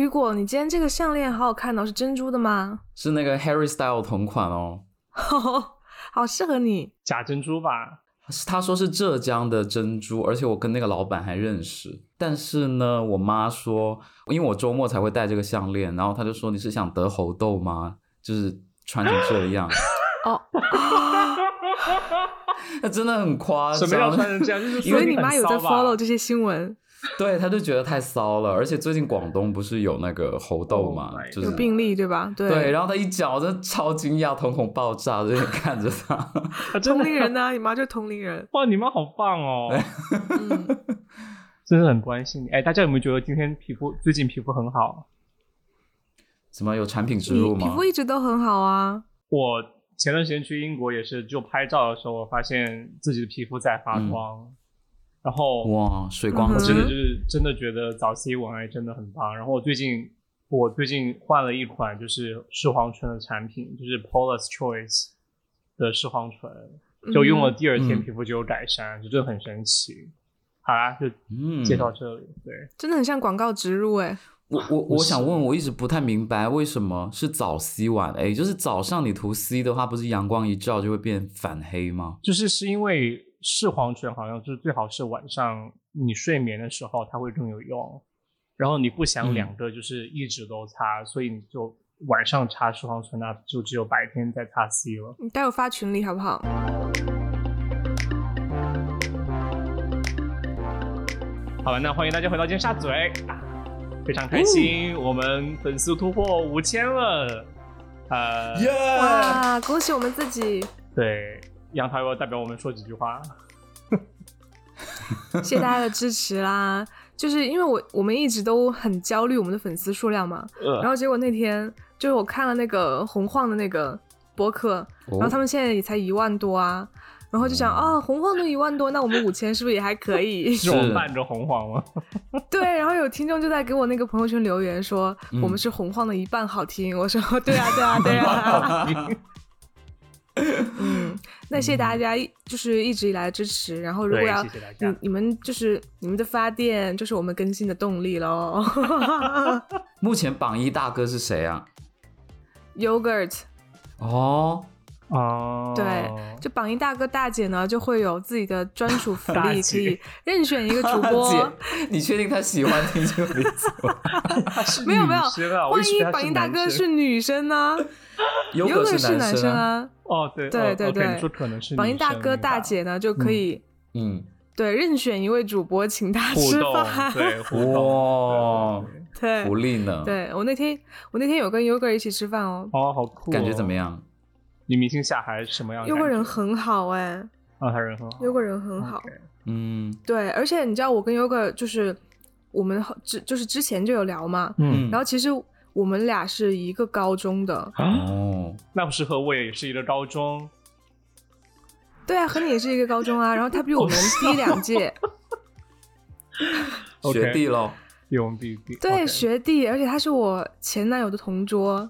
雨果，你今天这个项链好好看哦，是珍珠的吗？是那个 Harry Style 同款哦，好适合你。假珍珠吧？他说是浙江的珍珠，而且我跟那个老板还认识。但是呢，我妈说，因为我周末才会戴这个项链，然后他就说你是想得猴痘吗？就是穿成这样。哦，那 真的很夸张。什么要穿成这样？就是因为你妈有在 follow 这些新闻。对，他就觉得太骚了，而且最近广东不是有那个猴痘嘛，就是有病例对吧？对。对，然后他一脚就超惊讶，瞳孔爆炸，就看着他。同龄人呢？你妈就同龄人。哇，你妈好棒哦！真的很关心你。哎，大家有没有觉得今天皮肤最近皮肤很好？怎么有产品植入吗？皮肤一直都很好啊。我前段时间去英国也是，就拍照的时候，我发现自己的皮肤在发光。然后哇，水光真的就是真的觉得早 C 晚 A 真的很棒。然后我最近我最近换了一款就是视黄醇的产品，就是 Paula's Choice 的视黄醇，就用了第二天皮肤就有改善，就真的很神奇。好啦，就介绍这里。对，真的很像广告植入哎。我我我想问，我一直不太明白为什么是早 C 晚 A，就是早上你涂 C 的话，不是阳光一照就会变反黑吗？就是是因为。视黄醇好像就是最好是晚上你睡眠的时候它会更有用，然后你不想两个就是一直都擦，所以你就晚上擦视黄醇，那就只有白天再擦 C 了。你待会发群里好不好？好了，那欢迎大家回到尖沙咀，非常开心，我们粉丝突破五千了，呃，哇，恭喜我们自己。对。杨桃要代表我们说几句话，谢谢大家的支持啦！就是因为我我们一直都很焦虑我们的粉丝数量嘛，然后结果那天就是我看了那个洪晃的那个博客，然后他们现在也才一万多啊，然后就想啊，洪晃都一万多，那我们五千是不是也还可以？是我伴着洪晃吗？对，然后有听众就在给我那个朋友圈留言说，我们是洪晃的一半好听，我说对啊对啊对啊。嗯，那谢谢大家，就是一直以来的支持。然后，如果要你你们就是你们的发电，就是我们更新的动力喽。目前榜一大哥是谁啊？Yogurt。哦哦，对，就榜一大哥大姐呢，就会有自己的专 属福利，可以任选一个主播。你确定他喜欢听这个名字吗？没有没有，万一榜一大哥是女生呢？有可能是男生啊！哦，对对对对，说可能是榜一大哥大姐呢，就可以嗯，对，任选一位主播，请他吃饭，对，哇，对，福利呢？对我那天我那天有跟 Yoga 一起吃饭哦，哦，好酷，感觉怎么样？女明星下海是什么样？Yoga 人很好哎，啊，他人很好，Yoga 人很好，嗯，对，而且你知道我跟 Yoga 就是我们之就是之前就有聊嘛，嗯，然后其实。我们俩是一个高中的哦，那不是和我也是一个高中？对啊，和你也是一个高中啊。然后他比我们 低两届，学弟喽，用弟弟。对，学弟，而且他是我前男友的同桌。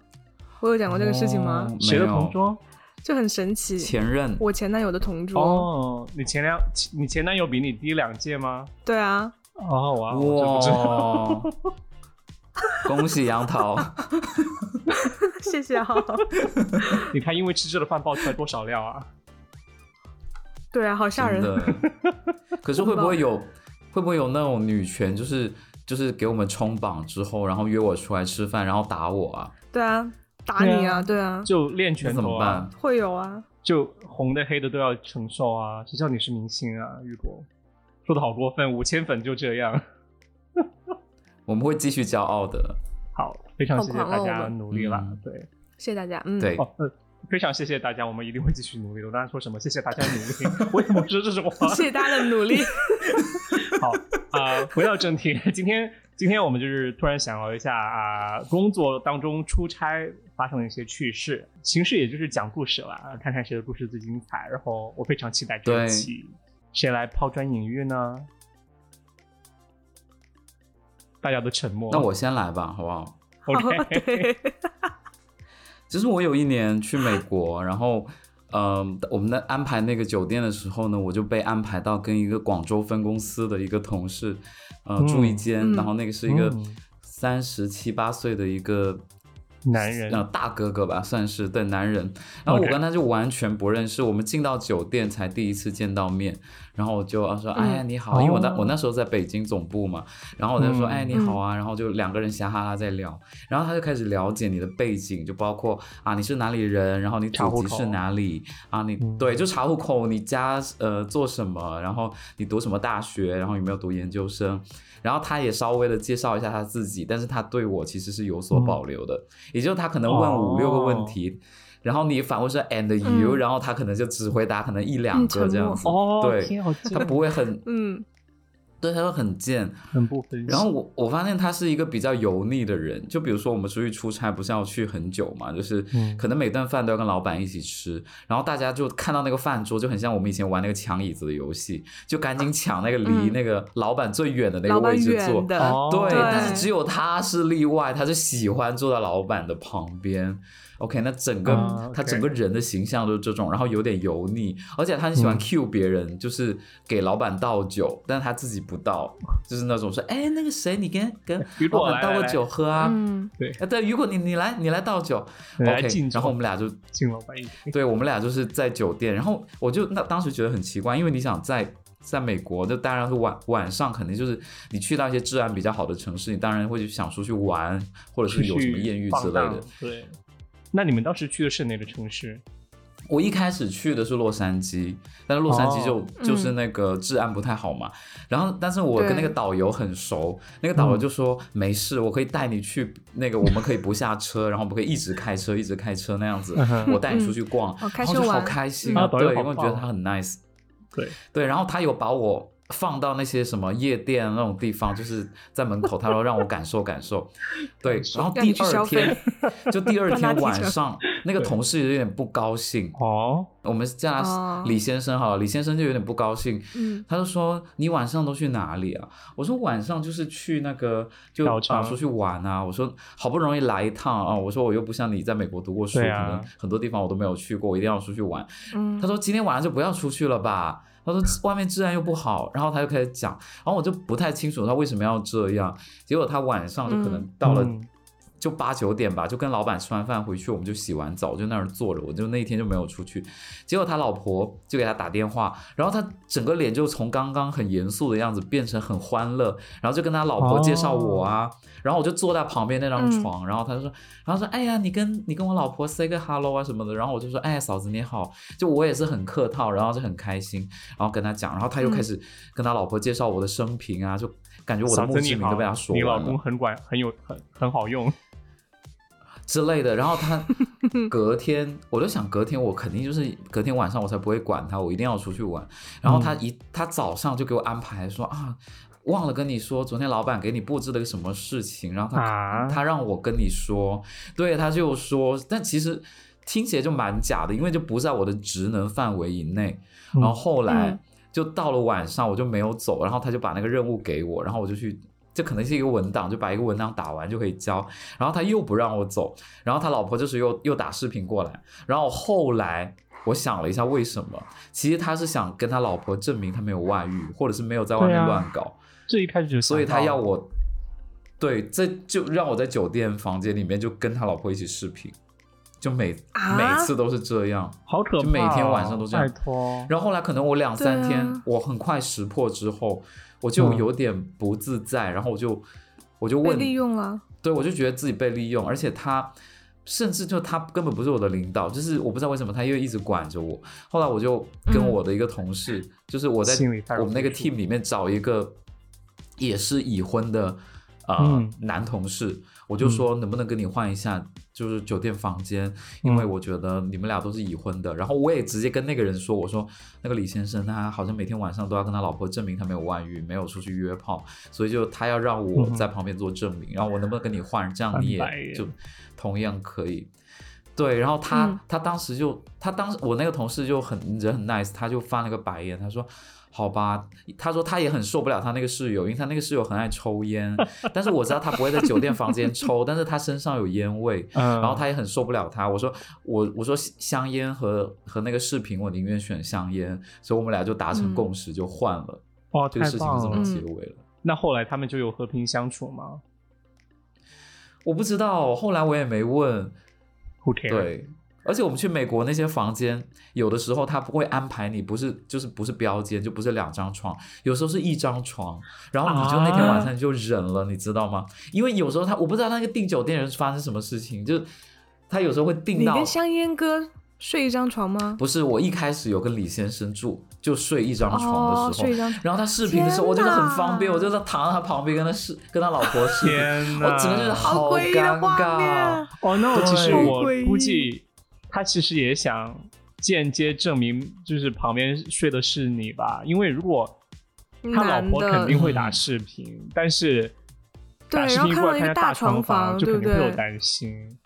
我有讲过这个事情吗？谁的同桌？就很神奇。前任，我前男友的同桌。哦，你前两，你前男友比你低两届吗？对啊。哦，哇，哇。恭喜杨桃，谢谢啊！你看，因为吃这的饭爆出来多少料啊？对啊，好吓人。可是会不会有会不会有那种女权，就是就是给我们冲榜之后，然后约我出来吃饭，然后打我啊？对啊，打你啊！对啊，就练拳怎么办？会有啊，就红的黑的都要承受啊！谁叫你是明星啊？雨果说的好过分，五千粉就这样。我们会继续骄傲的。好，非常谢谢大家努力了。对，谢谢大家。嗯，对，哦，非常谢谢大家，我们一定会继续努力的。我刚才说什么？谢谢大家努力。为什么说这种话？谢谢大家的努力。好啊，回到正题，今天今天我们就是突然想聊一下啊，工作当中出差发生了一些趣事，形式也就是讲故事了，看看谁的故事最精彩。然后我非常期待这一期，谁来抛砖引玉呢？大家都沉默。那我先来吧，好不好？OK。其实我有一年去美国，然后，嗯，我们在安排那个酒店的时候呢，我就被安排到跟一个广州分公司的一个同事，呃，住一间，然后那个是一个三十七八岁的一个男人，呃，大哥哥吧，算是对男人。然后我跟他就完全不认识，我们进到酒店才第一次见到面。然后我就说，哎呀，你好，因为我那我那时候在北京总部嘛。然后我就说，哎，你好啊。然后就两个人瞎哈哈在聊。然后他就开始了解你的背景，就包括啊，你是哪里人，然后你祖籍是哪里啊？你对，就查户口，你家呃做什么？然后你读什么大学？然后有没有读研究生？然后他也稍微的介绍一下他自己，但是他对我其实是有所保留的，也就是他可能问五六个问题。然后你反问说 and you，然后他可能就只回答可能一两个这样子，对，他不会很，嗯，对，他会很贱，很不分然后我我发现他是一个比较油腻的人，就比如说我们出去出差不是要去很久嘛，就是可能每顿饭都要跟老板一起吃，然后大家就看到那个饭桌就很像我们以前玩那个抢椅子的游戏，就赶紧抢那个离那个老板最远的那个位置坐，对，但是只有他是例外，他是喜欢坐在老板的旁边。OK，那整个他整个人的形象都是这种，然后有点油腻，而且他很喜欢 cue 别人，就是给老板倒酒，但是他自己不倒，就是那种说，哎，那个谁，你跟跟老板倒个酒喝啊？对，啊对，如果你你来你来倒酒，OK，然后我们俩就敬老板对，我们俩就是在酒店，然后我就那当时觉得很奇怪，因为你想在在美国，就当然是晚晚上肯定就是你去到一些治安比较好的城市，你当然会想出去玩，或者是有什么艳遇之类的，对。那你们当时去的是哪个城市？我一开始去的是洛杉矶，但是洛杉矶就就是那个治安不太好嘛。然后，但是我跟那个导游很熟，那个导游就说没事，我可以带你去那个，我们可以不下车，然后我们可以一直开车，一直开车那样子，我带你出去逛，然后就好开心啊！对，因为觉得他很 nice。对对，然后他有把我。放到那些什么夜店那种地方，就是在门口，他说让我感受感受。对，然后第二天就第二天 晚上，那个同事有点不高兴哦。我们叫他李先生哈，李先生就有点不高兴。嗯，他就说你晚上都去哪里啊？我说晚上就是去那个就啊出去玩啊。我说好不容易来一趟啊，我说我又不像你在美国读过书，可能很多地方我都没有去过，我一定要出去玩。嗯，他说今天晚上就不要出去了吧。他说外面治安又不好，然后他就开始讲，然后我就不太清楚他为什么要这样。结果他晚上就可能到了。就八九点吧，就跟老板吃完饭回去，我们就洗完澡就那儿坐着，我就那一天就没有出去。结果他老婆就给他打电话，然后他整个脸就从刚刚很严肃的样子变成很欢乐，然后就跟他老婆介绍我啊，然后我就坐在旁边那张床，然后他就说，然后说，哎呀，你跟你跟我老婆 say 个 hello 啊什么的，然后我就说，哎，嫂子你好，就我也是很客套，然后就很开心，然后跟他讲，然后他又开始跟他老婆介绍我的生平啊，就感觉我的墓志铭都被他说完了。你老公很管，很有很很好用。之类的，然后他 隔天，我就想隔天我肯定就是隔天晚上我才不会管他，我一定要出去玩。然后他一他早上就给我安排说啊，忘了跟你说，昨天老板给你布置了个什么事情，然后他他让我跟你说，对，他就说，但其实听起来就蛮假的，因为就不在我的职能范围以内。然后后来就到了晚上，我就没有走，然后他就把那个任务给我，然后我就去。这可能是一个文档，就把一个文档打完就可以交。然后他又不让我走，然后他老婆就是又又打视频过来。然后后来我想了一下，为什么？其实他是想跟他老婆证明他没有外遇，或者是没有在外面乱搞。这一开始就所以他要我，对，这就让我在酒店房间里面就跟他老婆一起视频，就每每次都是这样，好可怕，就每天晚上都这样。然后后来可能我两三天，我很快识破之后。我就有点不自在，然后我就我就问，利用了，对我就觉得自己被利用，而且他甚至就他根本不是我的领导，就是我不知道为什么他又一直管着我。后来我就跟我的一个同事，就是我在我们那个 team 里面找一个也是已婚的呃男同事。我就说能不能跟你换一下，就是酒店房间，因为我觉得你们俩都是已婚的。然后我也直接跟那个人说，我说那个李先生他好像每天晚上都要跟他老婆证明他没有外遇，没有出去约炮，所以就他要让我在旁边做证明。然后我能不能跟你换，这样你也就同样可以。对，然后他他当时就他当时我那个同事就很人很 nice，他就翻了个白眼，他说。好吧，他说他也很受不了他那个室友，因为他那个室友很爱抽烟，但是我知道他不会在酒店房间抽，但是他身上有烟味，然后他也很受不了他。我说我我说香烟和和那个视频，我宁愿选香烟，所以我们俩就达成共识，就换了。哦，这个事情就这么结尾了。那后来他们就有和平相处吗？我不知道，后来我也没问。对，而且我们去美国那些房间，有的时候他不会安排你，不是就是不是标间，就不是两张床，有时候是一张床，然后你就那天晚上你就忍了，你知道吗？因为有时候他我不知道那个订酒店人发生什么事情，就是他有时候会订到。你跟香烟哥睡一张床吗？不是，我一开始有跟李先生住，就睡一张床的时候，哦、睡一张床。然后他视频的时候，我觉得很方便，我就在躺在他旁边跟他视跟他老婆视频，我整个觉得好尴尬。哦，那我其实我估计他其实也想间接证明，就是旁边睡的是你吧？因为如果他老婆肯定会打视频，但是打视频过来看大床房，就肯定会有担心。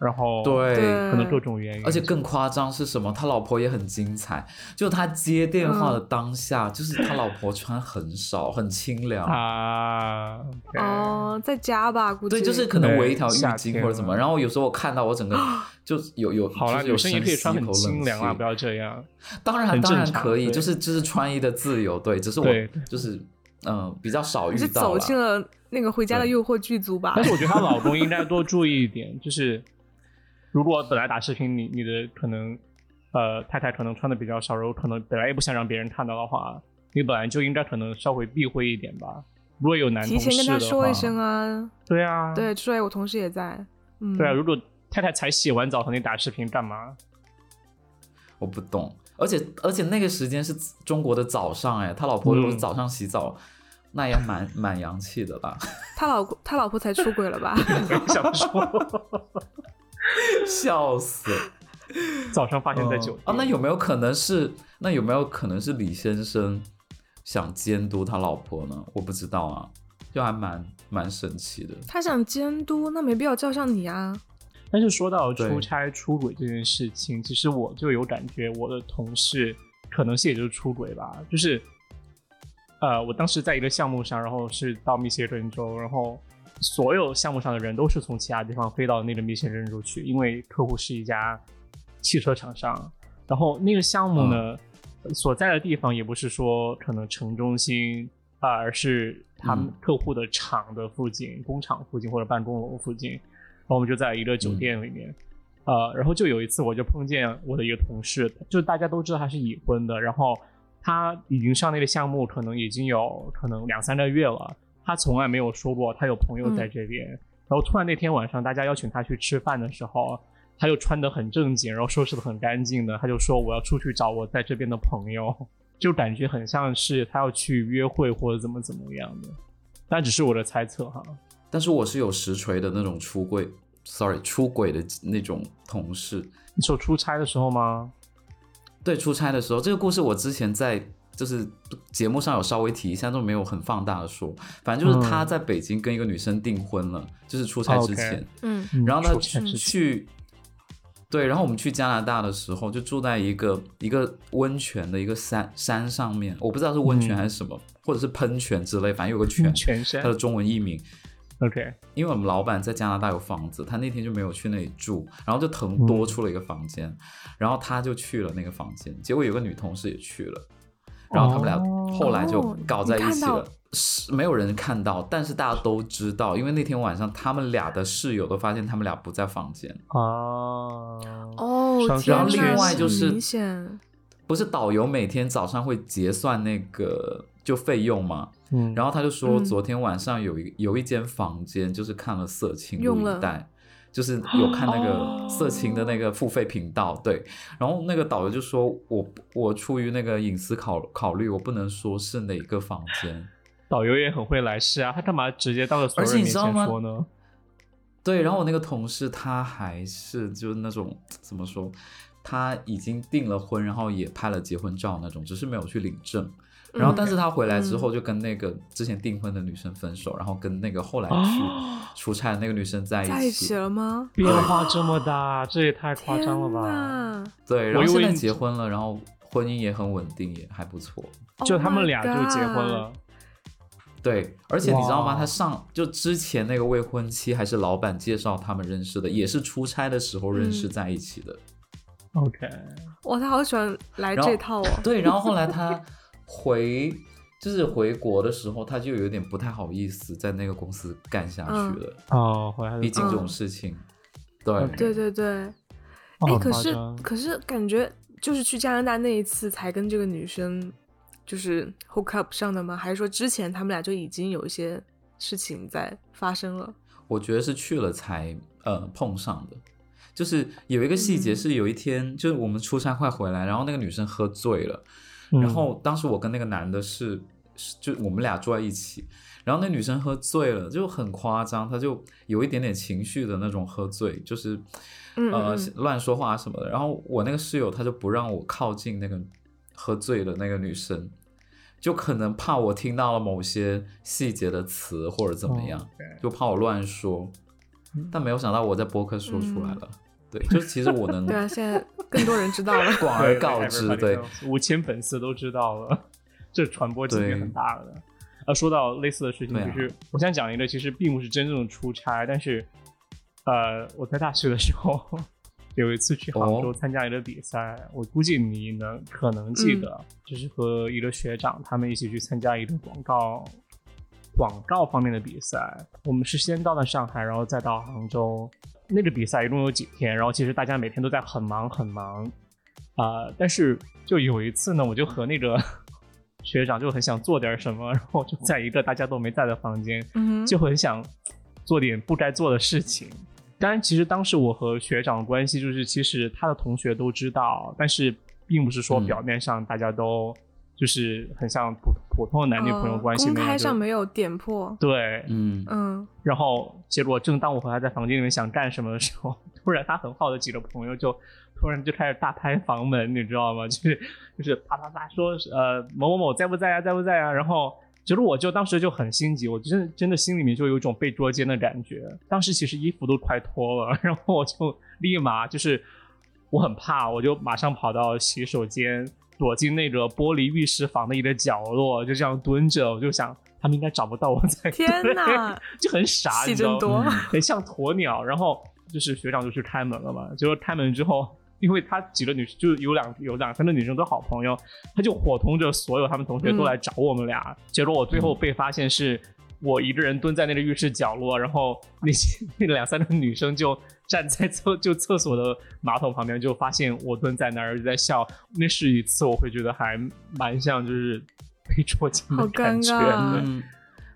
然后对，可能各种原因，而且更夸张是什么？他老婆也很精彩，就他接电话的当下，嗯、就是他老婆穿很少，很清凉啊。哦，在家吧，估计对，就是可能围一条浴巾或者怎么。然后有时候我看到我整个就有有好了，有生也可以穿很清凉啊，不要这样。当然当然可以，就是就是穿衣的自由，对，只是我就是嗯比较少遇到。是走进了那个《回家的诱惑》剧组吧？但是我觉得她老公应该多注意一点，就是。如果本来打视频，你你的可能，呃，太太可能穿的比较少，然后可能本来也不想让别人看到的话，你本来就应该可能稍微避讳一点吧。如果有男同事提前跟他说一声啊。对啊。对，出来我同事也在。嗯。对啊，如果太太才洗完澡和你打视频干嘛？我不懂，而且而且那个时间是中国的早上，哎，他老婆如果是早上洗澡，嗯、那也蛮 蛮洋气的吧？他老他老婆才出轨了吧？想说。笑死！早上发现在酒店、嗯、啊，那有没有可能是？那有没有可能是李先生想监督他老婆呢？我不知道啊，就还蛮蛮神奇的。他想监督，那没必要叫上你啊。但是说到出差出轨这件事情，其实我就有感觉，我的同事可能是也就是出轨吧，就是呃，我当时在一个项目上，然后是到密歇根州，然后。所有项目上的人都是从其他地方飞到那个密歇根州去，因为客户是一家汽车厂商。然后那个项目呢，嗯、所在的地方也不是说可能城中心啊、呃，而是他们客户的厂的附近、嗯、工厂附近或者办公楼附近。然后我们就在一个酒店里面，嗯、呃，然后就有一次我就碰见我的一个同事，就大家都知道他是已婚的，然后他已经上那个项目，可能已经有可能两三个月了。他从来没有说过他有朋友在这边，嗯、然后突然那天晚上大家邀请他去吃饭的时候，他就穿得很正经，然后收拾得很干净的，他就说我要出去找我在这边的朋友，就感觉很像是他要去约会或者怎么怎么样的，但只是我的猜测哈。但是我是有实锤的那种出柜，sorry 出轨的那种同事。你说出差的时候吗？对，出差的时候，这个故事我之前在。就是节目上有稍微提一下，都没有很放大的说。反正就是他在北京跟一个女生订婚了，嗯、就是出差之前。嗯，然后呢去，对，然后我们去加拿大的时候，就住在一个一个温泉的一个山山上面，我不知道是温泉还是什么，嗯、或者是喷泉之类，反正有个泉，泉山，它的中文译名。OK，因为我们老板在加拿大有房子，他那天就没有去那里住，然后就腾多出了一个房间，嗯、然后他就去了那个房间，结果有个女同事也去了。然后他们俩后来就搞在一起了，是、哦、没有人看到，但是大家都知道，因为那天晚上他们俩的室友都发现他们俩不在房间啊。哦，然后另外就是明显不是导游每天早上会结算那个就费用嘛，嗯，然后他就说昨天晚上有一有一间房间就是看了色情录影带。就是有看那个色情的那个付费频道，哦、对，然后那个导游就说我我出于那个隐私考考虑，我不能说是哪个房间。导游也很会来事啊，他干嘛直接到了所有人面前说呢？对，然后我那个同事他还是就是那种怎么说，他已经订了婚，然后也拍了结婚照那种，只是没有去领证。然后，但是他回来之后就跟那个之前订婚的女生分手，嗯、然后跟那个后来去出差的那个女生在一起。在一起了吗？变化这么大，这也太夸张了吧！对，然后现在结婚了，然后婚姻也很稳定，也还不错。就他们俩就结婚了。Oh、对，而且你知道吗？他上就之前那个未婚妻还是老板介绍他们认识的，也是出差的时候认识在一起的。嗯、OK，哇，他好喜欢来这套哦。对，然后后来他。回就是回国的时候，他就有点不太好意思在那个公司干下去了。哦，回来毕竟这种事情，对对对对。哎，可是可是感觉就是去加拿大那一次才跟这个女生就是 hook up 上的吗？还是说之前他们俩就已经有一些事情在发生了？我觉得是去了才呃碰上的。就是有一个细节是有一天，就是我们出差快回来，然后那个女生喝醉了。然后当时我跟那个男的是，就我们俩坐在一起，然后那女生喝醉了，就很夸张，她就有一点点情绪的那种喝醉，就是呃乱说话什么的。然后我那个室友他就不让我靠近那个喝醉的那个女生，就可能怕我听到了某些细节的词或者怎么样，就怕我乱说。但没有想到我在播客说出来了。对，就其实我能对啊，现在更多人知道了，广而告之，对，五千粉丝都知道了，这传播几率很大的。啊，说到类似的事情，就是我想讲一个，其实并不是真正的出差，但是，呃，我在大学的时候有一次去杭州参加一个比赛，我估计你能可能记得，就是和一个学长他们一起去参加一个广告广告方面的比赛。我们是先到了上海，然后再到杭州。那个比赛一共有几天，然后其实大家每天都在很忙很忙，啊，但是就有一次呢，我就和那个 学长就很想做点什么，然后就在一个大家都没在的房间，就很想做点不该做的事情。当然，其实当时我和学长的关系就是，其实他的同学都知道，但是并不是说表面上大家都。就是很像普普通的男女朋友关系那样，公开上没有点破。对，嗯嗯。然后结果正当我和他在房间里面想干什么的时候，突然他很好的几个朋友就突然就开始大拍房门，你知道吗？就是就是啪啪啪说呃某某某在不在啊，在不在啊？然后其实我就当时就很心急，我真的真的心里面就有一种被捉奸的感觉。当时其实衣服都快脱了，然后我就立马就是我很怕，我就马上跑到洗手间。躲进那个玻璃浴室房的一个角落，就这样蹲着。我就想，他们应该找不到我在。天哪，就很傻，你知道吗，很像鸵鸟。然后就是学长就去开门了嘛。结果开门之后，因为他几个女就有两有两三个女生都好朋友，他就伙同着所有他们同学都来找我们俩。结果我最后被发现是。我一个人蹲在那个浴室角落，然后那些那两三个女生就站在厕就厕所的马桶旁边，就发现我蹲在那儿就在笑。那是一次我会觉得还蛮像就是被捉奸的感觉。嗯，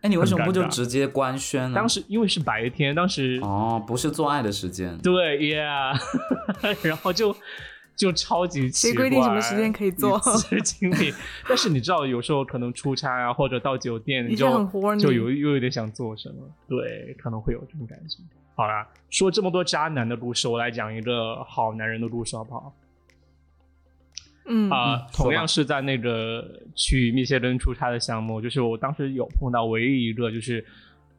哎，你为什么不就直接官宣呢？当时因为是白天，当时哦，不是做爱的时间。对，Yeah，然后就。就超级奇怪，谁规定什么时间可以做？经历，但是你知道，有时候可能出差啊，或者到酒店，你就就有又有点想做什么，对，可能会有这种感觉。好啦，说这么多渣男的故事，我来讲一个好男人的故事，好不好？嗯啊，同样是在那个去密歇根出差的项目，就是我当时有碰到唯一一个，就是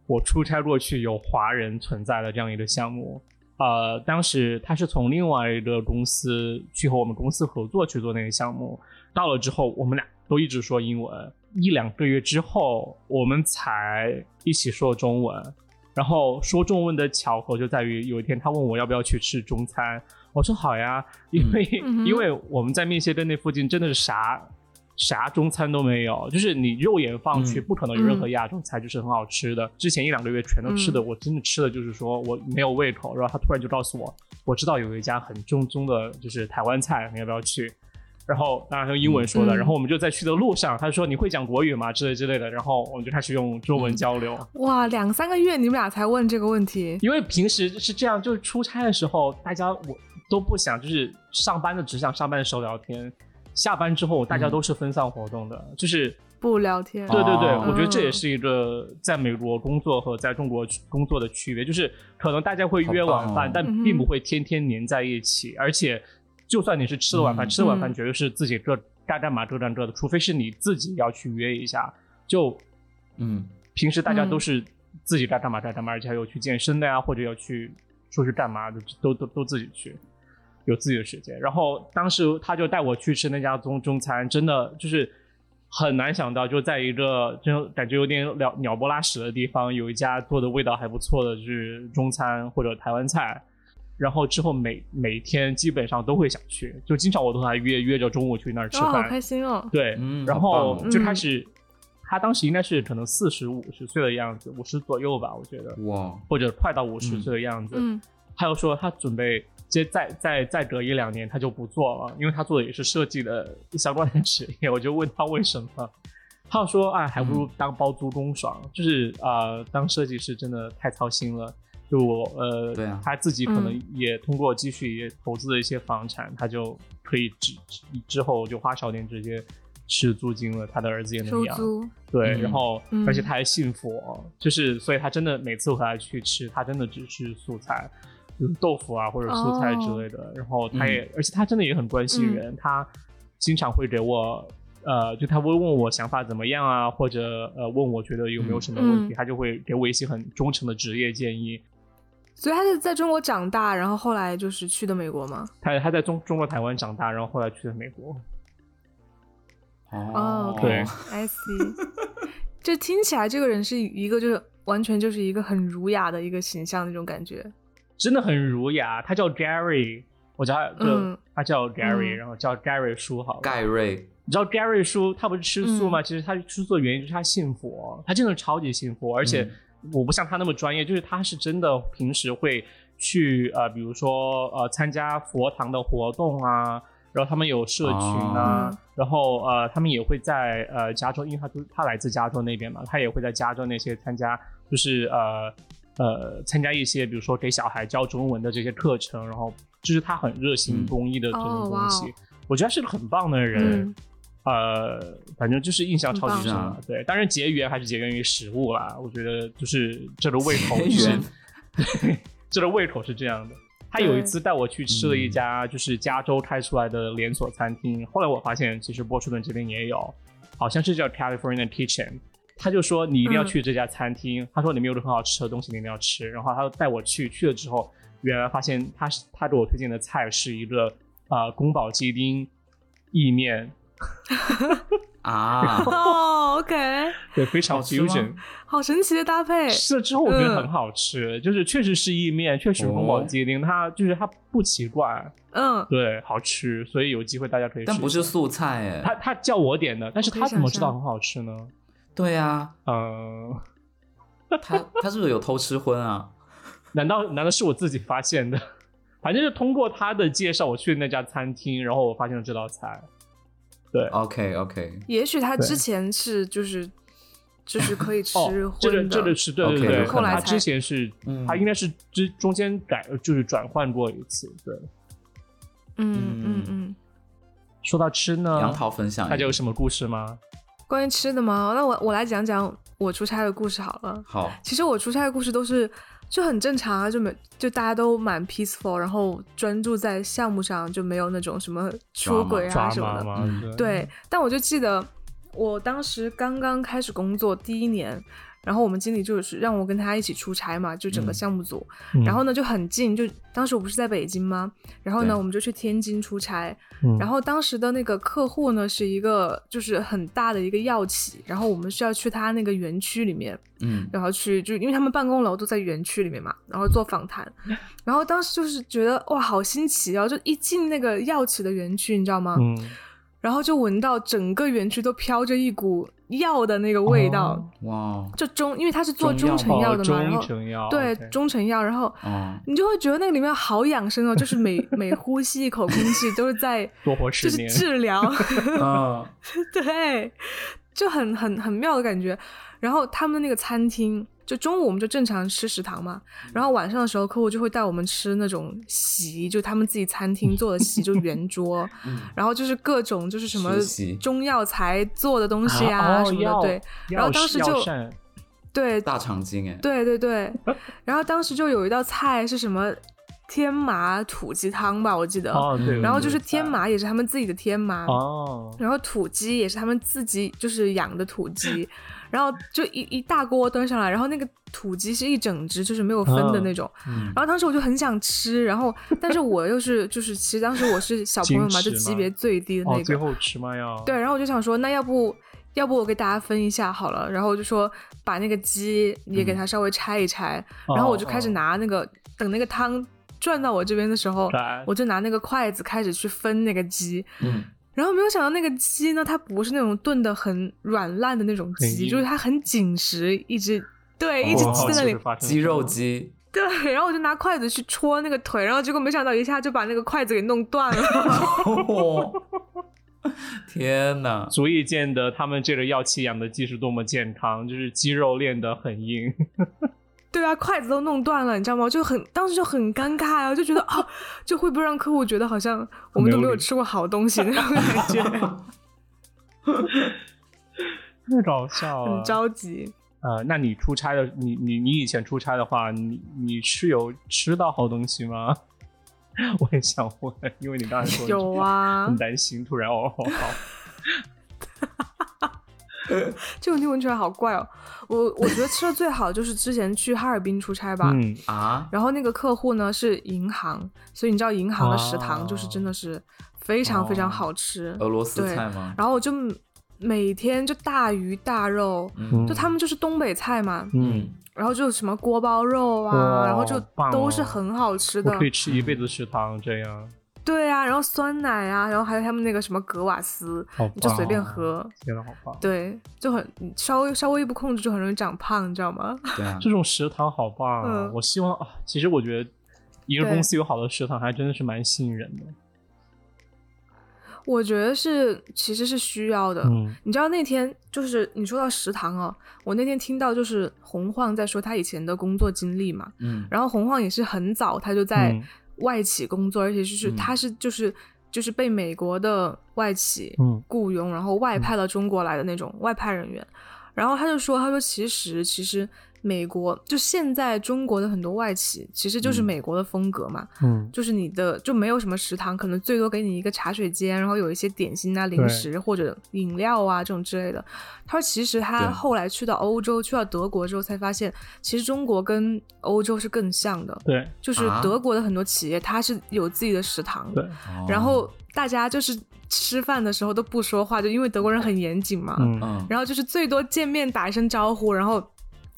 我出差过去有华人存在的这样一个项目。呃，当时他是从另外一个公司去和我们公司合作去做那个项目，到了之后我们俩都一直说英文，一两个月之后我们才一起说中文。然后说中文的巧合就在于有一天他问我要不要去吃中餐，我说好呀，因为因为我们在密歇根那附近真的是啥。啥中餐都没有，就是你肉眼放去，不可能有任何亚洲菜，就是很好吃的。之前一两个月全都吃的，我真的吃的就是说我没有胃口。然后他突然就告诉我，我知道有一家很正宗的，就是台湾菜，你要不要去？然后当然用英文说的。然后我们就在去的路上，他说你会讲国语吗？之类之类的。然后我们就开始用中文交流。哇，两三个月你们俩才问这个问题？因为平时是这样，就是出差的时候，大家我都不想，就是上班的只想上班的时候聊天。下班之后，大家都是分散活动的，就是不聊天。对对对，我觉得这也是一个在美国工作和在中国工作的区别，就是可能大家会约晚饭，但并不会天天黏在一起。而且，就算你是吃了晚饭，吃了晚饭绝对是自己各该干嘛各干各的，除非是你自己要去约一下。就，嗯，平时大家都是自己该干嘛该干嘛，而且还有去健身的呀，或者要去出去干嘛的，都都都自己去。有自己的时间，然后当时他就带我去吃那家中中餐，真的就是很难想到，就在一个就感觉有点鸟鸟不拉屎的地方，有一家做的味道还不错的，就是中餐或者台湾菜。然后之后每每天基本上都会想去，就经常我都他约约着中午去那儿吃饭，好开心哦。对，然后就开始他当时应该是可能四十五十岁的样子，五十左右吧，我觉得，哇，或者快到五十岁的样子。嗯，他又说他准备接再再再隔一两年他就不做了，因为他做的也是设计的相关的职业。我就问他为什么，他说哎，还不如当包租公爽，就是啊，当设计师真的太操心了。就我呃，对啊，他自己可能也通过积蓄也投资了一些房产，他就可以之之后就花少点直接吃租金了，他的儿子也能养。对，然后而且他还信佛，就是所以他真的每次回来去吃，他真的只吃素菜，就是豆腐啊或者蔬菜之类的。然后他也，而且他真的也很关心人，他经常会给我呃，就他会问我想法怎么样啊，或者呃问我觉得有没有什么问题，他就会给我一些很忠诚的职业建议。所以他是在中国长大，然后后来就是去的美国吗？他他在中中国台湾长大，然后后来去的美国。哦，对，I see。这听起来这个人是一个就是完全就是一个很儒雅的一个形象那种感觉，真的很儒雅。他叫 Gary，我叫他，就他叫 Gary，然后叫 Gary 叔好。盖瑞，你知道 Gary 叔他不是吃素吗？其实他吃素的原因就是他信佛，他真的超级信佛，而且。我不像他那么专业，就是他是真的平时会去呃，比如说呃，参加佛堂的活动啊，然后他们有社群啊，然后呃，他们也会在呃加州，因为他都他来自加州那边嘛，他也会在加州那些参加，就是呃呃参加一些比如说给小孩教中文的这些课程，然后就是他很热心公益的这种东西，我觉得是个很棒的人。呃，反正就是印象超级深了。对，当然结缘还是结缘于食物啦。我觉得就是这个胃口是，对，这个胃口是这样的。他有一次带我去吃了一家就是加州开出来的连锁餐厅，后来我发现其实波士顿这边也有，好像是叫 California Kitchen。他就说你一定要去这家餐厅，他说里面有很好吃的东西，你一定要吃。然后他就带我去，去了之后，原来发现他是他给我推荐的菜是一个啊宫保鸡丁意面。啊哦，OK，对，非常 fusion，好神奇的搭配。吃了之后我觉得很好吃，就是确实是意面，确实宫保鸡丁，它就是它不奇怪，嗯，对，好吃，所以有机会大家可以。但不是素菜哎，他他叫我点的，但是他怎么知道很好吃呢？对呀，嗯，他他是不是有偷吃荤啊？难道难道是我自己发现的？反正是通过他的介绍，我去那家餐厅，然后我发现了这道菜。对，OK OK，也许他之前是就是 就是可以吃荤的，这个这个是对对对，后来他之前是他应该是之中间改就是转换过一次，对，嗯嗯嗯。说到吃呢，杨桃分享，大家有什么故事吗？关于吃的吗？那我我来讲讲我出差的故事好了。好，其实我出差的故事都是。就很正常啊，就没就大家都蛮 peaceful，然后专注在项目上，就没有那种什么出轨啊什么的。对，但我就记得我当时刚刚开始工作第一年。然后我们经理就是让我跟他一起出差嘛，就整个项目组。然后呢就很近，就当时我不是在北京吗？然后呢我们就去天津出差。然后当时的那个客户呢是一个就是很大的一个药企，然后我们需要去他那个园区里面，嗯，然后去就因为他们办公楼都在园区里面嘛，然后做访谈。然后当时就是觉得哇好新奇啊，就一进那个药企的园区，你知道吗？嗯。然后就闻到整个园区都飘着一股药的那个味道，哇！就中，因为它是做中成药的嘛，然后对中成药，然后你就会觉得那个里面好养生哦，就是每 每呼吸一口空气都是在 就是治疗，对，就很很很妙的感觉。然后他们的那个餐厅。就中午我们就正常吃食堂嘛，然后晚上的时候客户就会带我们吃那种席，就他们自己餐厅做的席，就圆桌，然后就是各种就是什么中药材做的东西啊什么的，对，然后当时就对大肠经哎，对对对，然后当时就有一道菜是什么天麻土鸡汤吧，我记得，哦然后就是天麻也是他们自己的天麻哦，然后土鸡也是他们自己就是养的土鸡。然后就一一大锅端上来，然后那个土鸡是一整只，就是没有分的那种。然后当时我就很想吃，然后但是我又是就是其实当时我是小朋友嘛，就级别最低的那个。最后吃嘛？要对，然后我就想说，那要不要不我给大家分一下好了？然后我就说把那个鸡也给它稍微拆一拆，然后我就开始拿那个等那个汤转到我这边的时候，我就拿那个筷子开始去分那个鸡。嗯。然后没有想到那个鸡呢，它不是那种炖的很软烂的那种鸡，就是它很紧实，一直对一直鸡在那里，鸡肉鸡。对，然后我就拿筷子去戳那个腿，然后结果没想到一下就把那个筷子给弄断了。天哪！足以见得他们这个药企养的鸡是多么健康，就是肌肉练得很硬。对啊，筷子都弄断了，你知道吗？就很当时就很尴尬啊，就觉得啊，就会不会让客户觉得好像我们都没有吃过好东西那种感觉，太搞笑了，很着急。呃，那你出差的，你你你以前出差的话，你你是有吃到好东西吗？我也想问，因为你刚才说有啊，很担心，突然哦，好，这个题闻起来好怪哦。我我觉得吃的最好就是之前去哈尔滨出差吧，嗯啊，然后那个客户呢是银行，所以你知道银行的食堂就是真的是非常非常好吃，俄罗斯菜吗？然后我就。每天就大鱼大肉，就他们就是东北菜嘛，嗯，然后就什么锅包肉啊，然后就都是很好吃的，可以吃一辈子食堂这样。对啊，然后酸奶啊，然后还有他们那个什么格瓦斯，你就随便喝，天呐，好棒！对，就很稍微稍微一不控制就很容易长胖，你知道吗？对啊，这种食堂好棒啊！我希望啊，其实我觉得一个公司有好的食堂还真的是蛮吸引人的。我觉得是，其实是需要的。嗯你知道那天就是你说到食堂哦，我那天听到就是洪晃在说他以前的工作经历嘛。嗯。然后洪晃也是很早他就在外企工作，而且就是他是就是就是被美国的外企雇佣，然后外派到中国来的那种外派人员。然后他就说，他说其实其实。美国就现在中国的很多外企，其实就是美国的风格嘛，嗯，就是你的就没有什么食堂，可能最多给你一个茶水间，然后有一些点心啊、零食或者饮料啊这种之类的。他说，其实他后来去到欧洲，去到德国之后，才发现其实中国跟欧洲是更像的，对，就是德国的很多企业它是有自己的食堂，对，然后大家就是吃饭的时候都不说话，就因为德国人很严谨嘛，嗯，然后就是最多见面打一声招呼，然后。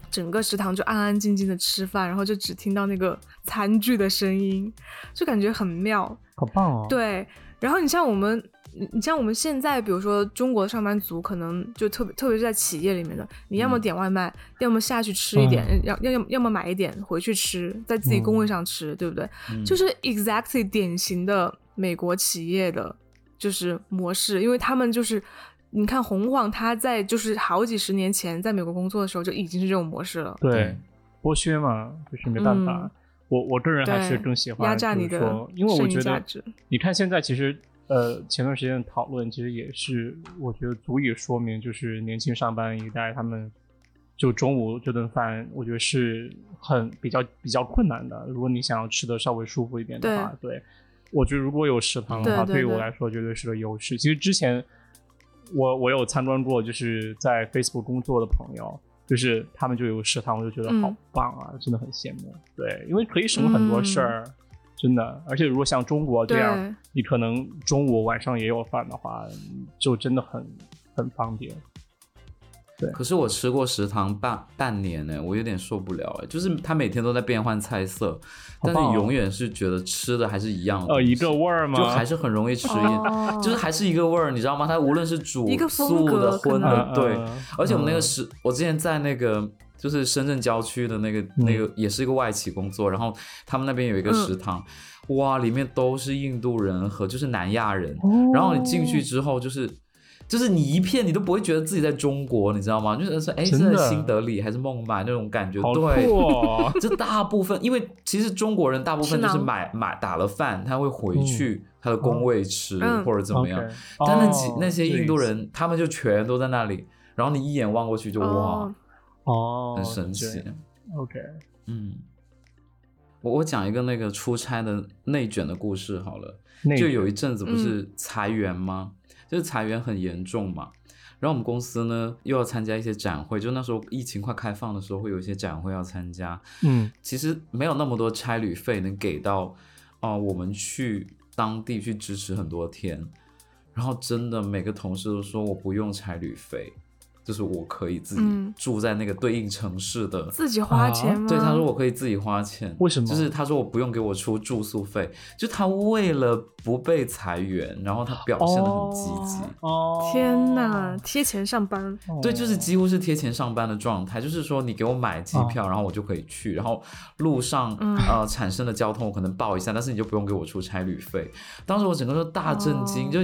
整个食堂就安安静静的吃饭，然后就只听到那个餐具的声音，就感觉很妙，好棒哦。对，然后你像我们，你像我们现在，比如说中国的上班族，可能就特别特别是在企业里面的，你要么点外卖，要么下去吃一点，要要要要么买一点回去吃，在自己工位上吃，对不对？就是 exactly 典型的美国企业的就是模式，因为他们就是。你看洪晃，他在就是好几十年前在美国工作的时候就已经是这种模式了。对，剥削嘛，就是没办法。我我个人还是更喜欢压榨你的，因为我觉得你看现在其实呃前段时间的讨论其实也是我觉得足以说明，就是年轻上班一代他们就中午这顿饭，我觉得是很比较比较困难的。如果你想要吃的稍微舒服一点的话，对，我觉得如果有食堂的话，对于我来说绝对是个优势。其实之前。我我有参观过，就是在 Facebook 工作的朋友，就是他们就有食堂，我就觉得好棒啊，真的很羡慕。对，因为可以省很多事儿，真的。而且如果像中国这样，你可能中午晚上也有饭的话，就真的很很方便。对，可是我吃过食堂半半年呢，我有点受不了哎，就是他每天都在变换菜色，但是永远是觉得吃的还是一样，呃，一个味儿吗？就还是很容易吃厌，就是还是一个味儿，你知道吗？它无论是煮素的、荤的，对。而且我们那个食，我之前在那个就是深圳郊区的那个那个也是一个外企工作，然后他们那边有一个食堂，哇，里面都是印度人和就是南亚人，然后你进去之后就是。就是你一片，你都不会觉得自己在中国，你知道吗？就是说，哎，是在新德里？还是孟买那种感觉？对，这大部分，因为其实中国人大部分就是买买打了饭，他会回去他的工位吃或者怎么样。但那几那些印度人，他们就全都在那里，然后你一眼望过去就哇，哦，很神奇。OK，嗯，我我讲一个那个出差的内卷的故事好了，就有一阵子不是裁员吗？就是裁员很严重嘛，然后我们公司呢又要参加一些展会，就那时候疫情快开放的时候，会有一些展会要参加。嗯，其实没有那么多差旅费能给到，哦，我们去当地去支持很多天，然后真的每个同事都说我不用差旅费，就是我可以自己住在那个对应城市的，自己花钱吗？对，他说我可以自己花钱。为什么？就是他说我不用给我出住宿费，就他为了不被裁员，然后他表现的很积极。哦，天哪，贴钱上班。对，就是几乎是贴钱上班的状态。就是说你给我买机票，然后我就可以去，然后路上呃产生的交通我可能报一下，但是你就不用给我出差旅费。当时我整个都大震惊，就。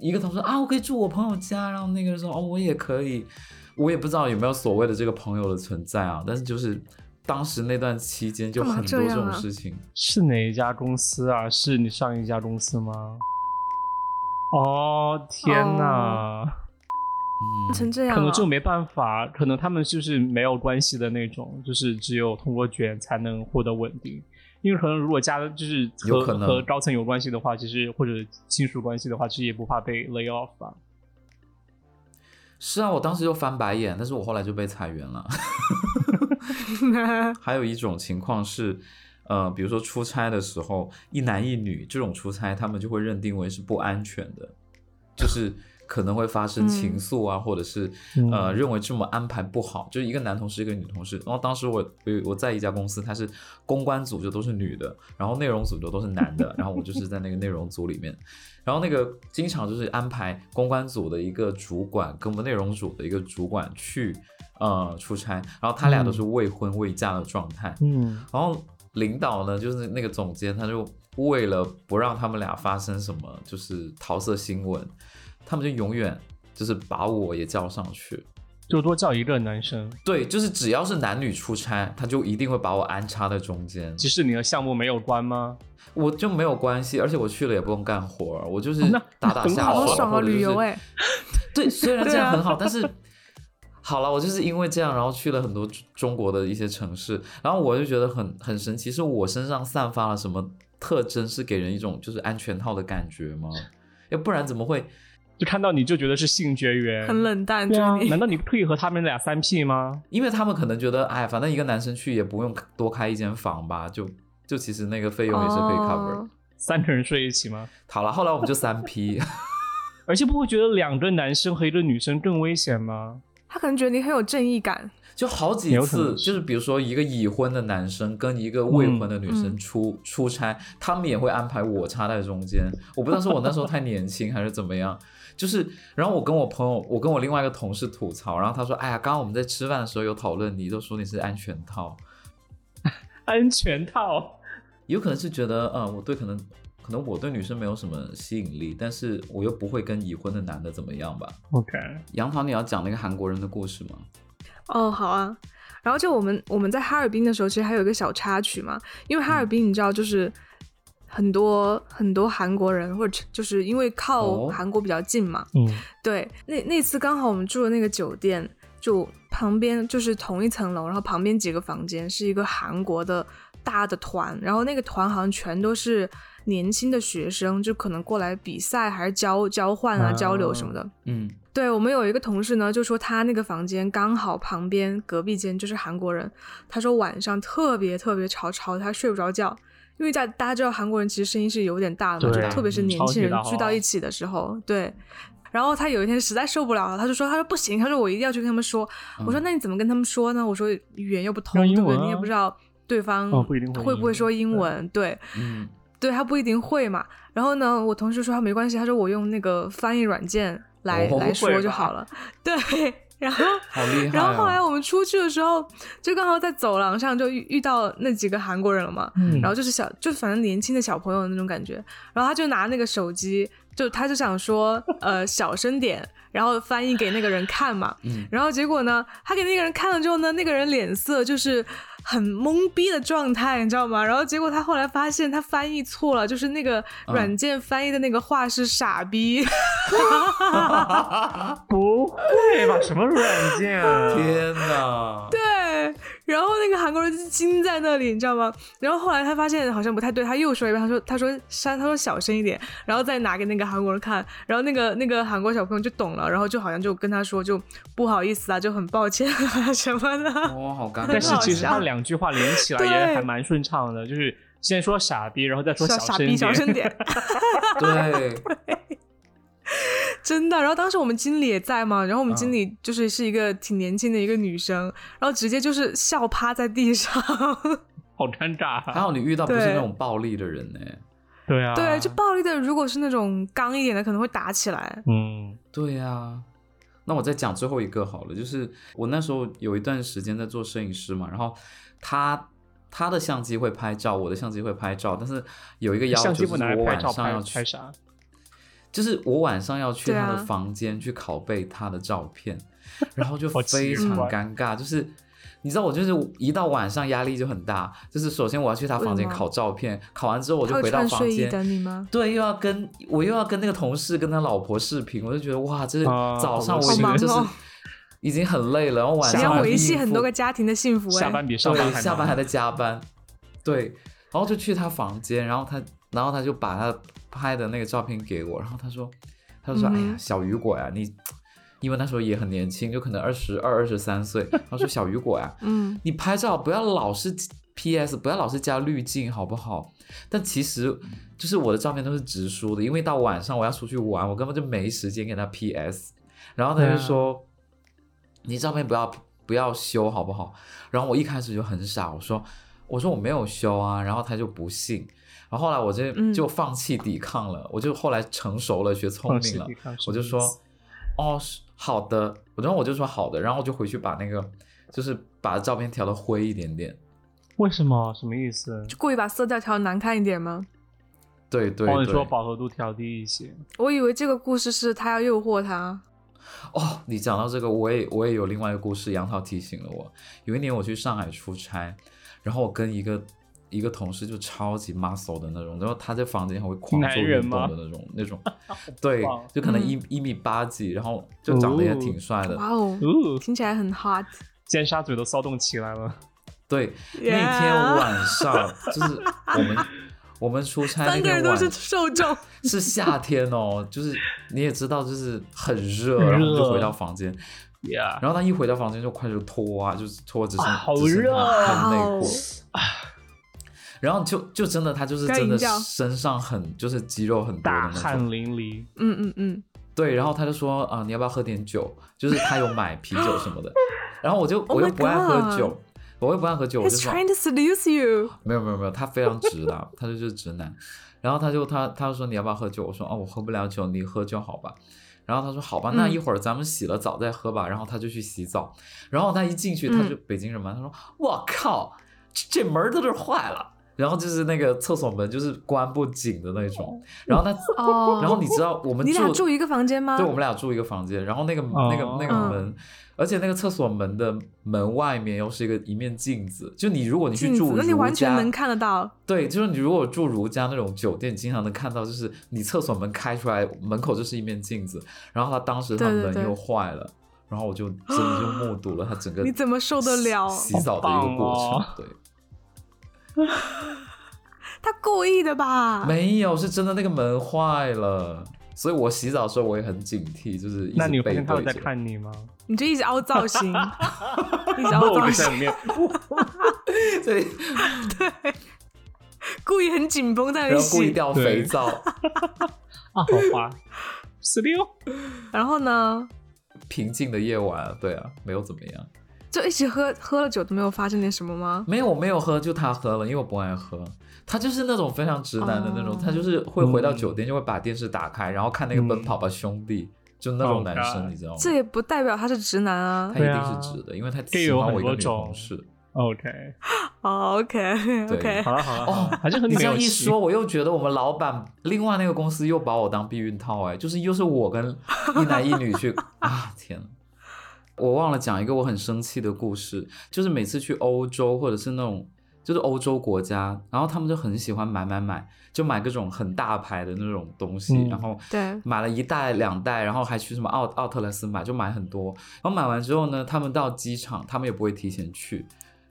一个同事啊，我可以住我朋友家，然后那个人说哦，我也可以，我也不知道有没有所谓的这个朋友的存在啊，但是就是当时那段期间就很多这种事情。是哪一家公司啊？是你上一家公司吗？哦天哪，嗯，成这样，可能就没办法，可能他们就是没有关系的那种，就是只有通过卷才能获得稳定。因为可能如果加就是和和高层有关系的话，其实或者亲属关系的话，其实也不怕被 lay off 吧。是啊，我当时就翻白眼，但是我后来就被裁员了。还有一种情况是，呃，比如说出差的时候，一男一女这种出差，他们就会认定为是不安全的，就是。可能会发生情愫啊，或者是呃认为这么安排不好，就是一个男同事一个女同事。然后当时我我我在一家公司，他是公关组就都是女的，然后内容组就都是男的，然后我就是在那个内容组里面，然后那个经常就是安排公关组的一个主管跟我们内容组的一个主管去呃出差，然后他俩都是未婚未嫁的状态，嗯，然后领导呢就是那个总监，他就为了不让他们俩发生什么就是桃色新闻。他们就永远就是把我也叫上去，就多叫一个男生。对，就是只要是男女出差，他就一定会把我安插在中间。即使你的项目没有关吗？我就没有关系，而且我去了也不用干活，我就是打打下手，爽啊！旅游哎，对，虽然这样很好，但是好了，我就是因为这样，然后去了很多中国的一些城市，然后我就觉得很很神奇，是我身上散发了什么特征，是给人一种就是安全套的感觉吗？要不然怎么会？就看到你就觉得是性绝缘，很冷淡。对啊，难道你可以和他们俩三 P 吗？因为他们可能觉得，哎，反正一个男生去也不用多开一间房吧，就就其实那个费用也是可以 cover。三个人睡一起吗？好了，后来我们就三 P。而且不会觉得两个男生和一个女生更危险吗？他可能觉得你很有正义感。就好几次，就是比如说一个已婚的男生跟一个未婚的女生出出差，他们也会安排我插在中间。我不知道是我那时候太年轻还是怎么样。就是，然后我跟我朋友，我跟我另外一个同事吐槽，然后他说：“哎呀，刚刚我们在吃饭的时候有讨论，你都说你是安全套，安全套，有可能是觉得，嗯，我对可能可能我对女生没有什么吸引力，但是我又不会跟已婚的男的怎么样吧？OK，杨桃，你要讲那个韩国人的故事吗？哦，好啊。然后就我们我们在哈尔滨的时候，其实还有一个小插曲嘛，因为哈尔滨你知道就是。很多很多韩国人，或者就是因为靠韩国比较近嘛，嗯，对，那那次刚好我们住的那个酒店，就旁边就是同一层楼，然后旁边几个房间是一个韩国的大的团，然后那个团好像全都是年轻的学生，就可能过来比赛还是交交换啊交流什么的，嗯，对我们有一个同事呢，就说他那个房间刚好旁边隔壁间就是韩国人，他说晚上特别特别吵，吵他睡不着觉。因为大大家知道韩国人其实声音是有点大的嘛，就特别是年轻人聚到一起的时候，对。然后他有一天实在受不了了，他就说：“他说不行，他说我一定要去跟他们说。”我说：“那你怎么跟他们说呢？”我说：“语言又不通，对不对？你也不知道对方会不会说英文，对，嗯，对他不一定会嘛。”然后呢，我同事说他没关系，他说我用那个翻译软件来来说就好了，对。然后，然后后来我们出去的时候，就刚好在走廊上就遇遇到那几个韩国人了嘛。然后就是小，就反正年轻的小朋友的那种感觉。然后他就拿那个手机，就他就想说，呃，小声点，然后翻译给那个人看嘛。然后结果呢，他给那个人看了之后呢，那个人脸色就是。很懵逼的状态，你知道吗？然后结果他后来发现他翻译错了，就是那个软件翻译的那个话是傻逼。不会吧？什么软件啊？天哪！对。然后那个韩国人就惊在那里，你知道吗？然后后来他发现好像不太对，他又说一遍，他说：“他说删，他说小声一点。”然后再拿给那个韩国人看，然后那个那个韩国小朋友就懂了，然后就好像就跟他说：“就不好意思啊，就很抱歉 什么的。”哇，好尴尬！但是其实他两句话连起来也还蛮顺畅的，就是先说傻逼，然后再说小声点，小声点。对。真的。然后当时我们经理也在嘛，然后我们经理就是是一个挺年轻的一个女生，然后直接就是笑趴在地上，好尴尬。还好你遇到不是那种暴力的人呢。对啊，对，就暴力的，如果是那种刚一点的，可能会打起来。嗯，对呀。那我再讲最后一个好了，就是我那时候有一段时间在做摄影师嘛，然后他他的相机会拍照，我的相机会拍照，但是有一个要求就是我晚上要拍啥？就是我晚上要去他的房间去拷贝他的照片，然后就非常尴尬，就是。你知道我就是一到晚上压力就很大，就是首先我要去他房间拷照片，拷完之后我就回到房间等你吗？对，又要跟我又要跟那个同事跟他老婆视频，我就觉得哇，这是早上我已经就是已经很累了，然后晚上要维系很多个家庭的幸福，下班比上班下班还在加班，对，然后就去他房间，然后他然后他就把他拍的那个照片给我，然后他说他就说哎呀小雨果呀你。因为那时候也很年轻，就可能二十二、二十三岁。他说：“小雨果呀，嗯，你拍照不要老是 P.S，不要老是加滤镜，好不好？但其实就是我的照片都是直输的，因为到晚上我要出去玩，我根本就没时间给他 P.S。然后他就说：‘你照片不要不要修，好不好？’然后我一开始就很傻，我说：‘我说我没有修啊。’然后他就不信。然后后来我就就放弃抵抗了，我就后来成熟了，学聪明了，我就说：‘哦。’好的，然后我就说好的，然后我就回去把那个，就是把照片调的灰一点点。为什么？什么意思？就故意把色调调难看一点吗？对对。或者说饱和度调低一些。我以为这个故事是他要诱惑他。哦，你讲到这个，我也我也有另外一个故事。杨桃提醒了我，有一年我去上海出差，然后我跟一个。一个同事就超级 muscle 的那种，然后他在房间还会狂做运动的那种，那种，对，就可能一一米八几，然后就长得也挺帅的。哇哦，听起来很 hot，尖沙咀都骚动起来了。对，那天晚上就是我们 我们出差那天晚上，受众。是夏天哦，就是你也知道，就是很热，然后就回到房间，然后他一回到房间就开始脱啊，就是脱只剩只剩他内裤。然后就就真的他就是真的身上很就是肌肉很多的那种，汗淋漓。嗯嗯嗯，对。然后他就说啊，你要不要喝点酒？就是他有买啤酒什么的。然后我就我又不爱喝酒，我又不爱喝酒，我就说。He's trying to seduce you。没有没有没有，他非常直的，他就是直男。然后他就他他就说你要不要喝酒？我说哦，我喝不了酒，你喝就好吧。然后他说好吧，那一会儿咱们洗了澡再喝吧。然后他就去洗澡。然后他一进去，他就北京人嘛，他说我靠，这门都是坏了。然后就是那个厕所门就是关不紧的那种，然后他，然后你知道我们你俩住一个房间吗？对，我们俩住一个房间，然后那个那个那个门，而且那个厕所门的门外面又是一个一面镜子，就你如果你去住那你完全能看得到。对，就是你如果住如家那种酒店，经常能看到，就是你厕所门开出来，门口就是一面镜子。然后他当时他门又坏了，然后我就真的就目睹了他整个你怎么受得了洗澡的一个过程？对。他故意的吧？没有，是真的那个门坏了，所以我洗澡的时候我也很警惕，就是那你发现他有在看你吗？你就一直凹造型，一直凹造型，对 对，故意很紧绷在那里故意掉肥皂啊，好滑，十六，然后呢？平静的夜晚，对啊，没有怎么样。就一起喝喝了酒都没有发生点什么吗？没有，我没有喝，就他喝了，因为我不爱喝。他就是那种非常直男的那种，他就是会回到酒店就会把电视打开，然后看那个《奔跑吧兄弟》，就那种男生，你知道吗？这也不代表他是直男啊，他一定是直的，因为他喜欢我一个女同事。OK，OK，OK，好了好了哦，还是很你这样一说，我又觉得我们老板另外那个公司又把我当避孕套哎，就是又是我跟一男一女去 啊，天呐。我忘了讲一个我很生气的故事，就是每次去欧洲或者是那种就是欧洲国家，然后他们就很喜欢买买买，就买各种很大牌的那种东西，然后对买了一袋两袋，然后还去什么奥奥特莱斯买，就买很多。然后买完之后呢，他们到机场，他们也不会提前去。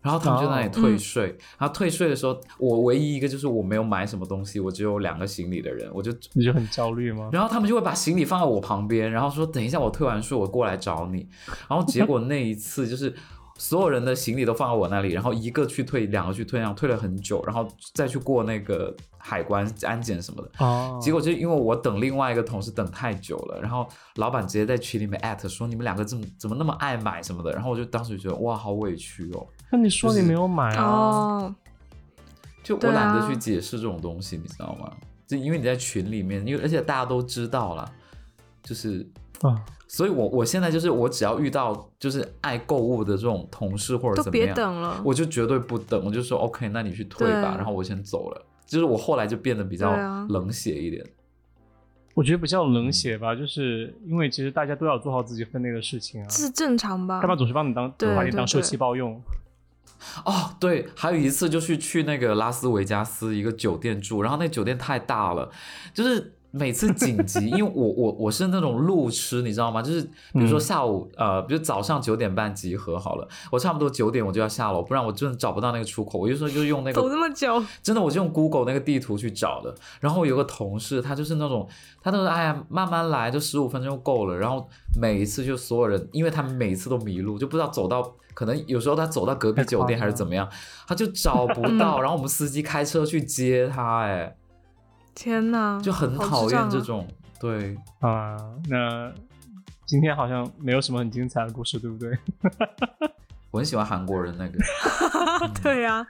然后他们就在那里退税，然后退税的时候，我唯一一个就是我没有买什么东西，我只有两个行李的人，我就你就很焦虑吗？然后他们就会把行李放在我旁边，然后说等一下我退完税我过来找你。然后结果那一次就是所有人的行李都放在我那里，然后一个去退，两个去退，然后退了很久，然后再去过那个海关安检什么的。哦，结果就因为我等另外一个同事等太久了，然后老板直接在群里面艾特说你们两个怎么怎么那么爱买什么的，然后我就当时就觉得哇好委屈哦。那你说你没有买啊？哦，就我懒得去解释这种东西，你知道吗？就因为你在群里面，因为而且大家都知道了，就是啊，所以我我现在就是我只要遇到就是爱购物的这种同事或者怎么样，等了。我就绝对不等，我就说 OK，那你去退吧，然后我先走了。就是我后来就变得比较冷血一点。我觉得比较冷血吧，就是因为其实大家都要做好自己分内的事情啊，这是正常吧干？嘛总是帮你当把你当受气包用？哦，对，还有一次就是去那个拉斯维加斯一个酒店住，然后那酒店太大了，就是每次紧急，因为我我我是那种路痴，你知道吗？就是比如说嗯下午、呃，比如早上九点半集合好了，我差不多九点我就要下楼，不然我真的找不到那个出口。我就说就用那个走这么久，真的，我就用 Google 那个地图去找的。然后有个同事，他就是那种，他都是哎呀，慢慢来，就十五分钟就够了。然后每一次就所有人，因为他们每一次都迷路，就不知道走到，可能有时候他走到隔壁酒店还是怎么样，他就找不到。然后我们司机开车去接他，哎，天哪，就很讨厌这种。对，啊，那今天好像没有什么很精彩的故事，对不对？我很喜欢韩国人那个，对呀、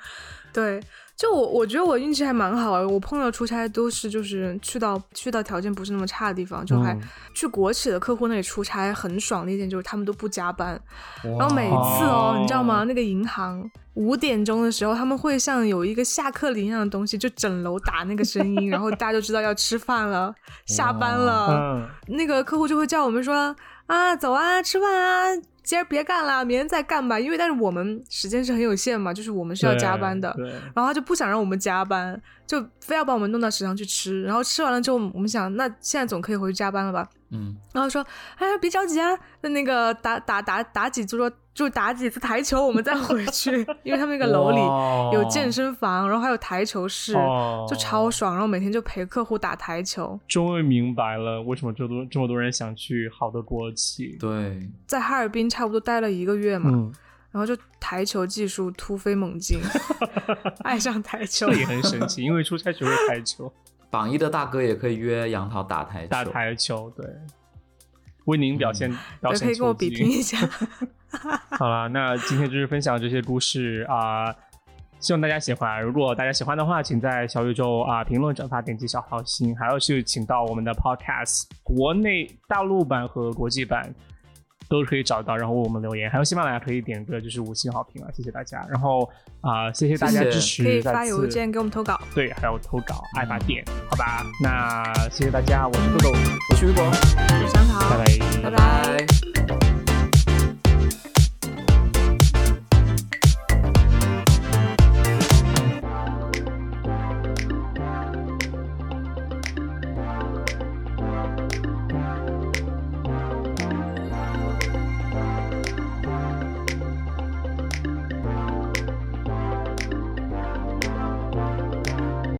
对，就我我觉得我运气还蛮好的，我碰到出差都是就是去到去到条件不是那么差的地方，就还嗯去国企的客户那里出差，很爽的一点就是他们都不加班，然后每次哦，你知道吗？哦那个银行五点钟的时候，他们会像有一个下课铃一样的东西，就整楼打那个声音，然后大家就知道要吃饭了，下班了。嗯，那个客户就会叫我们说啊，走啊，吃饭啊，今儿别干了，明天再干吧。因为但是我们时间是很有限嘛，就是我们是要加班的。然后他就不想让我们加班，就非要把我们弄到食堂去吃。然后吃完了之后，我们想，那现在总可以回去加班了吧？嗯，然后说，哎呀，别着急啊，那那个打打打打几桌，就打几次台球，我们再回去，因为他们那个楼里有健身，房，然后还有台球室，哦，就超爽。然后每天就陪客户打台球，终于明白了为什么这么多这么多人想去好的国企。对，在哈尔滨差不多待了一个月嘛，嗯，然后就台球技术突飞猛进，爱上台球。这。也很神奇，因为出差学会台球，榜一的大哥也可以约杨桃打台球，打台球，对，为您表现表对，现可以跟我比拼一下。好了，那今天就是分享这些故事啊、希望大家喜欢。如果大家喜欢的话，请在小宇宙啊、评论、转发、点击小号星，还要去请到我们的 Podcast 国内大陆版和国际版都可以找到，然后为我们留言。还有喜马拉雅可以点个就是五星好评啊，谢谢大家。然后啊、谢谢大家支持，可以发邮件给我们投稿。对，还有投稿爱发电，好吧？那谢谢大家，我是豆豆，我是雨果，有香桃，拜拜拜拜拜。